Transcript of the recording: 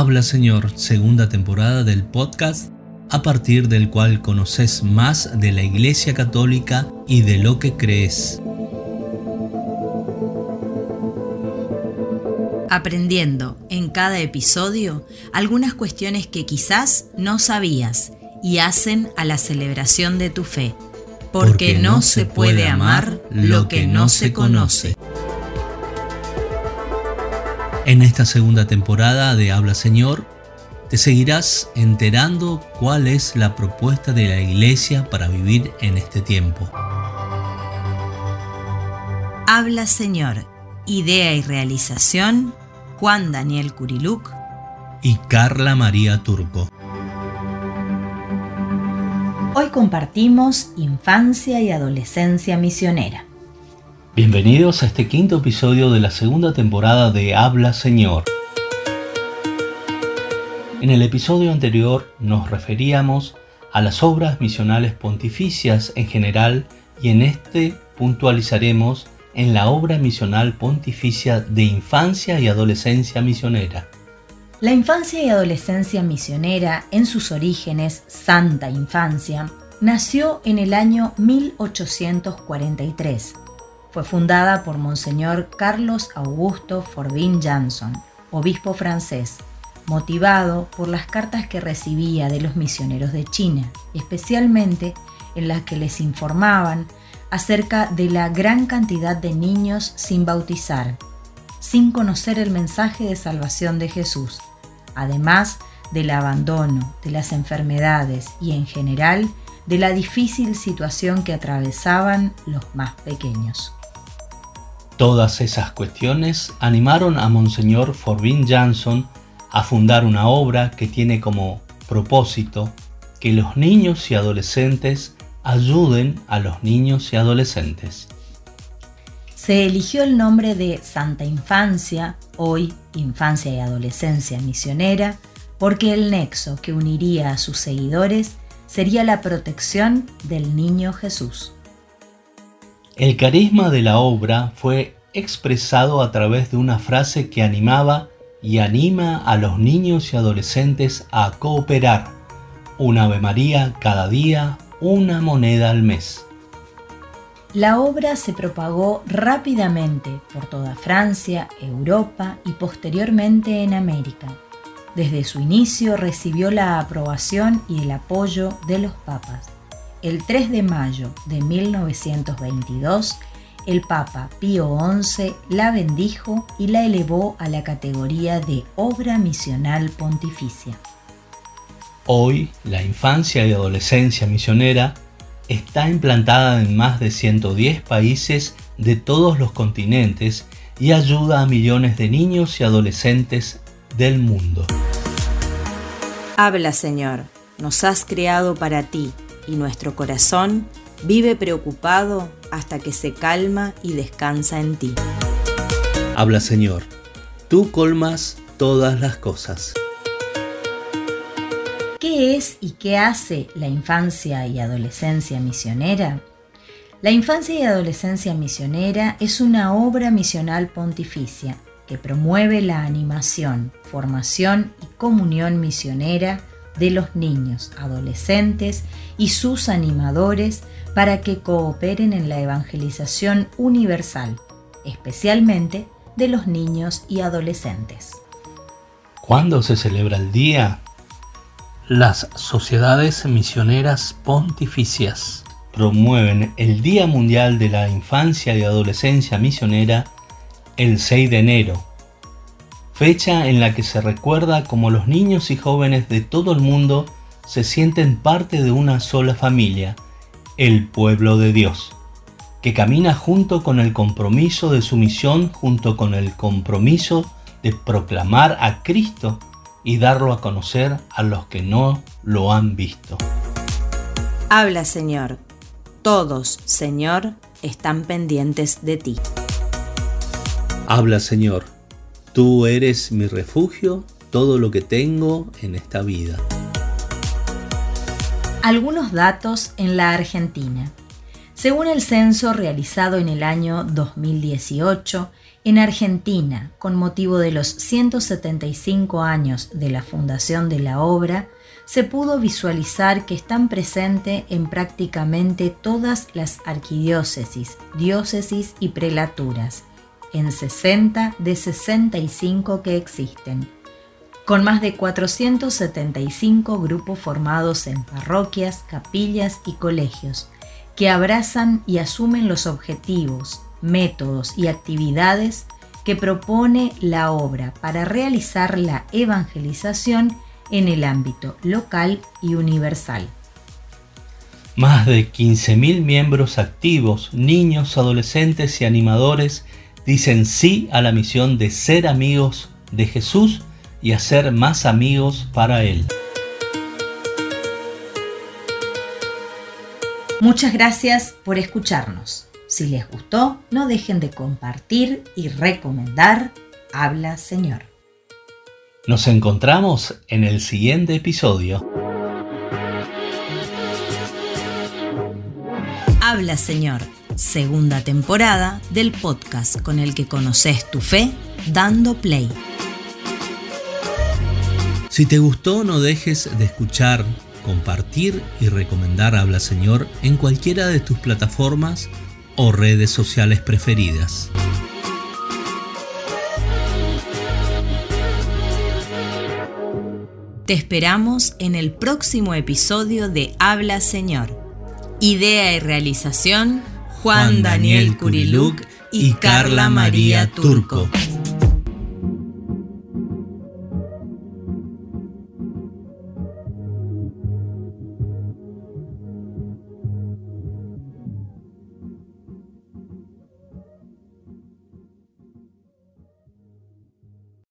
Habla Señor, segunda temporada del podcast, a partir del cual conoces más de la Iglesia Católica y de lo que crees. Aprendiendo en cada episodio algunas cuestiones que quizás no sabías y hacen a la celebración de tu fe. Porque, no se puede amar lo que no se conoce. En esta segunda temporada de Habla Señor, te seguirás enterando cuál es la propuesta de la Iglesia para vivir en este tiempo. Habla Señor, idea y realización, Juan Daniel Curiluc y Carla María Turco. Hoy compartimos Infancia y Adolescencia Misionera. Bienvenidos a este quinto episodio de la segunda temporada de Habla Señor. En el episodio anterior nos referíamos a las obras misionales pontificias en general y en este puntualizaremos en la obra misional pontificia de infancia y adolescencia misionera. La infancia y adolescencia misionera, en sus orígenes Santa Infancia, nació en el año 1843. Fue fundada por Monseñor Carlos Augusto Forbin Janson, obispo francés, motivado por las cartas que recibía de los misioneros de China, especialmente en las que les informaban acerca de la gran cantidad de niños sin bautizar, sin conocer el mensaje de salvación de Jesús además del abandono, de las enfermedades y en general de la difícil situación que atravesaban los más pequeños. Todas esas cuestiones animaron a Monseñor Forbin Jansson a fundar una obra que tiene como propósito que los niños y adolescentes ayuden a los niños y adolescentes. Se eligió el nombre de Santa Infancia, hoy Infancia y Adolescencia Misionera, porque el nexo que uniría a sus seguidores sería la protección del niño Jesús. El carisma de la obra fue expresado a través de una frase que animaba y anima a los niños y adolescentes a cooperar. Un Ave María cada día, una moneda al mes. La obra se propagó rápidamente por toda Francia, Europa y posteriormente en América. Desde su inicio recibió la aprobación y el apoyo de los papas. El 3 de mayo de 1922, el Papa Pío XI la bendijo y la elevó a la categoría de obra misional pontificia. Hoy, la infancia y adolescencia misionera está implantada en más de 110 países de todos los continentes y ayuda a millones de niños y adolescentes del mundo. Habla Señor, nos has creado para ti y nuestro corazón vive preocupado hasta que se calma y descansa en ti. Habla Señor, tú colmas todas las cosas. ¿Qué es y qué hace la infancia y adolescencia misionera? La infancia y adolescencia misionera es una obra misional pontificia que promueve la animación, formación y comunión misionera de los niños, adolescentes y sus animadores para que cooperen en la evangelización universal, especialmente de los niños y adolescentes. ¿Cuándo se celebra el día? Las sociedades misioneras pontificias promueven el Día Mundial de la Infancia y Adolescencia Misionera el 6 de enero, fecha en la que se recuerda cómo los niños y jóvenes de todo el mundo se sienten parte de una sola familia, el pueblo de Dios, que camina junto con el compromiso de su misión, junto con el compromiso de proclamar a Cristo y darlo a conocer a los que no lo han visto. Habla Señor, todos, Señor, están pendientes de ti. Habla Señor, tú eres mi refugio, todo lo que tengo en esta vida. Algunos datos en la Argentina. Según el censo realizado en el año 2018, En Argentina, con motivo de los 175 años de la fundación de la obra, se pudo visualizar que están presentes en prácticamente todas las arquidiócesis, diócesis y prelaturas, en 60 de 65 que existen, con más de 475 grupos formados en parroquias, capillas y colegios, que abrazan y asumen los objetivos, métodos y actividades que propone la obra para realizar la evangelización en el ámbito local y universal. Más de 15.000 miembros activos, niños, adolescentes y animadores dicen sí a la misión de ser amigos de Jesús y hacer más amigos para Él. Muchas gracias por escucharnos. Si les gustó, no dejen de compartir y recomendar Habla Señor. Nos encontramos en el siguiente episodio. Habla Señor, segunda temporada del podcast con el que conoces tu fe dando play. Si te gustó, no dejes de escuchar, compartir y recomendar Habla Señor en cualquiera de tus plataformas o redes sociales preferidas. Te esperamos en el próximo episodio de Habla Señor. Idea y realización Juan, Daniel Curiluc y Carla María Turco.